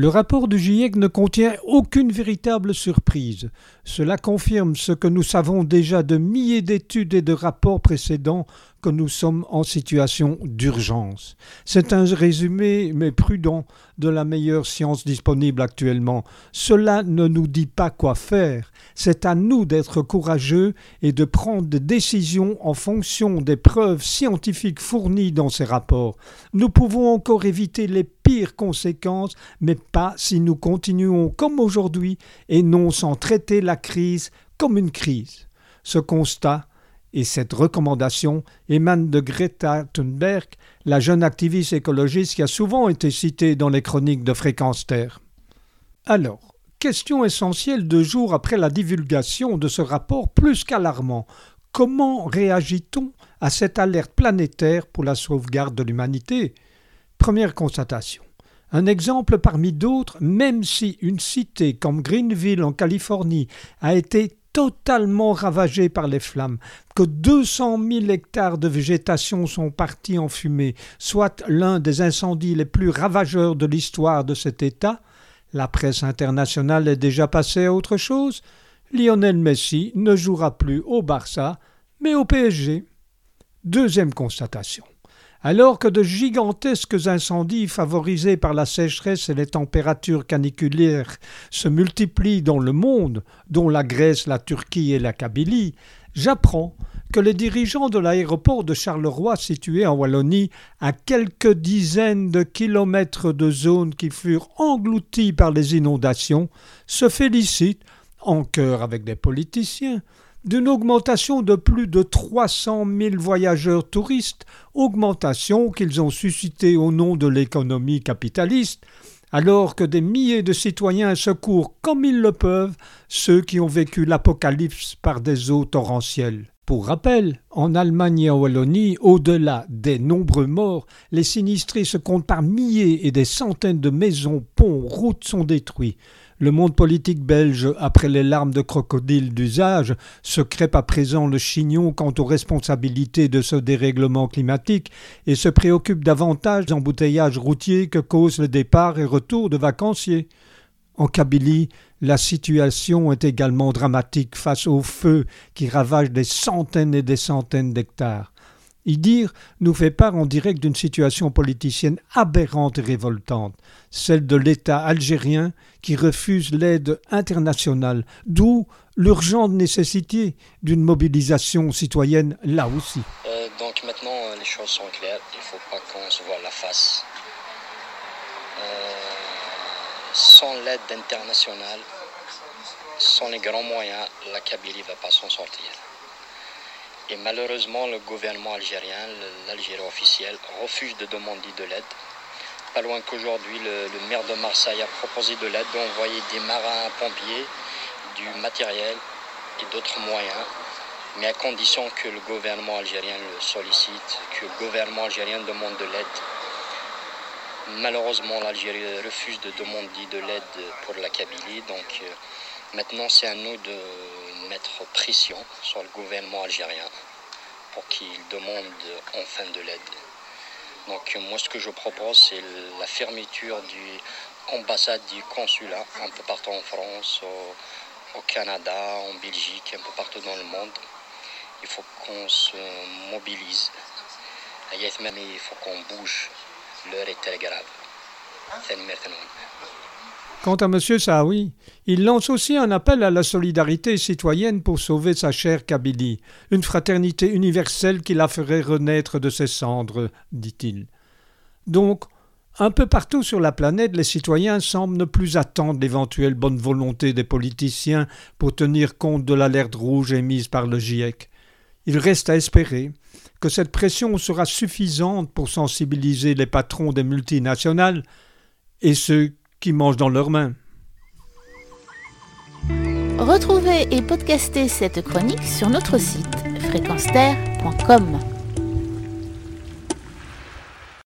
Le rapport du GIEC ne contient aucune véritable surprise. Cela confirme ce que nous savons déjà de milliers d'études et de rapports précédents que nous sommes en situation d'urgence. C'est un résumé, mais prudent, de la meilleure science disponible actuellement. Cela ne nous dit pas quoi faire. C'est à nous d'être courageux et de prendre des décisions en fonction des preuves scientifiques fournies dans ces rapports. Nous pouvons encore éviter les pires conséquences, mais pas si nous continuons comme aujourd'hui et non sans traiter la crise comme une crise. Ce constat et cette recommandation émane de Greta Thunberg, la jeune activiste écologiste qui a souvent été citée dans les chroniques de Fréquence Terre. Alors, question essentielle deux jours après la divulgation de ce rapport plus qu'alarmant. Comment réagit-on à cette alerte planétaire pour la sauvegarde de l'humanité? Première constatation. Un exemple parmi d'autres, même si une cité comme Greenville en Californie a été totalement ravagé par les flammes, que 200 000 hectares de végétation sont partis en fumée, soit l'un des incendies les plus ravageurs de l'histoire de cet État, la presse internationale est déjà passée à autre chose. Lionel Messi ne jouera plus au Barça, mais au PSG. Deuxième constatation. Alors que de gigantesques incendies favorisés par la sécheresse et les températures caniculaires se multiplient dans le monde, dont la Grèce, la Turquie et la Kabylie, j'apprends que les dirigeants de l'aéroport de Charleroi situé en Wallonie, à quelques dizaines de kilomètres de zones qui furent englouties par les inondations, se félicitent, en chœur avec des politiciens, d'une augmentation de plus de 300 000 voyageurs touristes, augmentation qu'ils ont suscitée au nom de l'économie capitaliste, alors que des milliers de citoyens secourent comme ils le peuvent ceux qui ont vécu l'apocalypse par des eaux torrentielles. Pour rappel, en Allemagne et en Wallonie, au-delà des nombreux morts, les sinistrés se comptent par milliers et des centaines de maisons, ponts, routes sont détruits. Le monde politique belge, après les larmes de crocodile d'usage, se crêpe à présent le chignon quant aux responsabilités de ce dérèglement climatique et se préoccupe davantage d'embouteillages routiers que cause le départ et retour de vacanciers. En Kabylie, la situation est également dramatique face aux feux qui ravagent des centaines et des centaines d'hectares. Y dire nous fait part en direct d'une situation politicienne aberrante et révoltante, celle de l'État algérien qui refuse l'aide internationale, d'où l'urgente nécessité d'une mobilisation citoyenne là aussi. Euh, donc maintenant, euh, les choses sont claires, il ne faut pas qu'on se voit la face. Euh, sans l'aide internationale, sans les grands moyens, la Kabylie ne va pas s'en sortir. Et malheureusement, le gouvernement algérien, l'Algérie officielle, refuse de demander de l'aide. Pas loin qu'aujourd'hui, le, maire de Marseille a proposé de l'aide, d'envoyer des marins pompiers, du matériel et d'autres moyens, mais à condition que le gouvernement algérien le sollicite, que le gouvernement algérien demande de l'aide. Malheureusement, l'Algérie refuse de demander de l'aide pour la Kabylie, donc euh, maintenant c'est à nous de mettre pression sur le gouvernement algérien pour qu'il demande enfin de l'aide. Donc moi ce que je propose c'est la fermeture du ambassade du consulat un peu partout en France, au, Canada, en Belgique, un peu partout dans le monde. Il faut qu'on se mobilise. Il faut qu'on bouge. Quant à M. Saoui, il lance aussi un appel à la solidarité citoyenne pour sauver sa chère Kabylie, une fraternité universelle qui la ferait renaître de ses cendres, dit-il. Donc, un peu partout sur la planète, les citoyens semblent ne plus attendre l'éventuelle bonne volonté des politiciens pour tenir compte de l'alerte rouge émise par le GIEC. Il reste à espérer que cette pression sera suffisante pour sensibiliser les patrons des multinationales et ceux qui mangent dans leurs mains. Retrouvez et podcastez cette chronique sur notre site fréquenceterre.com.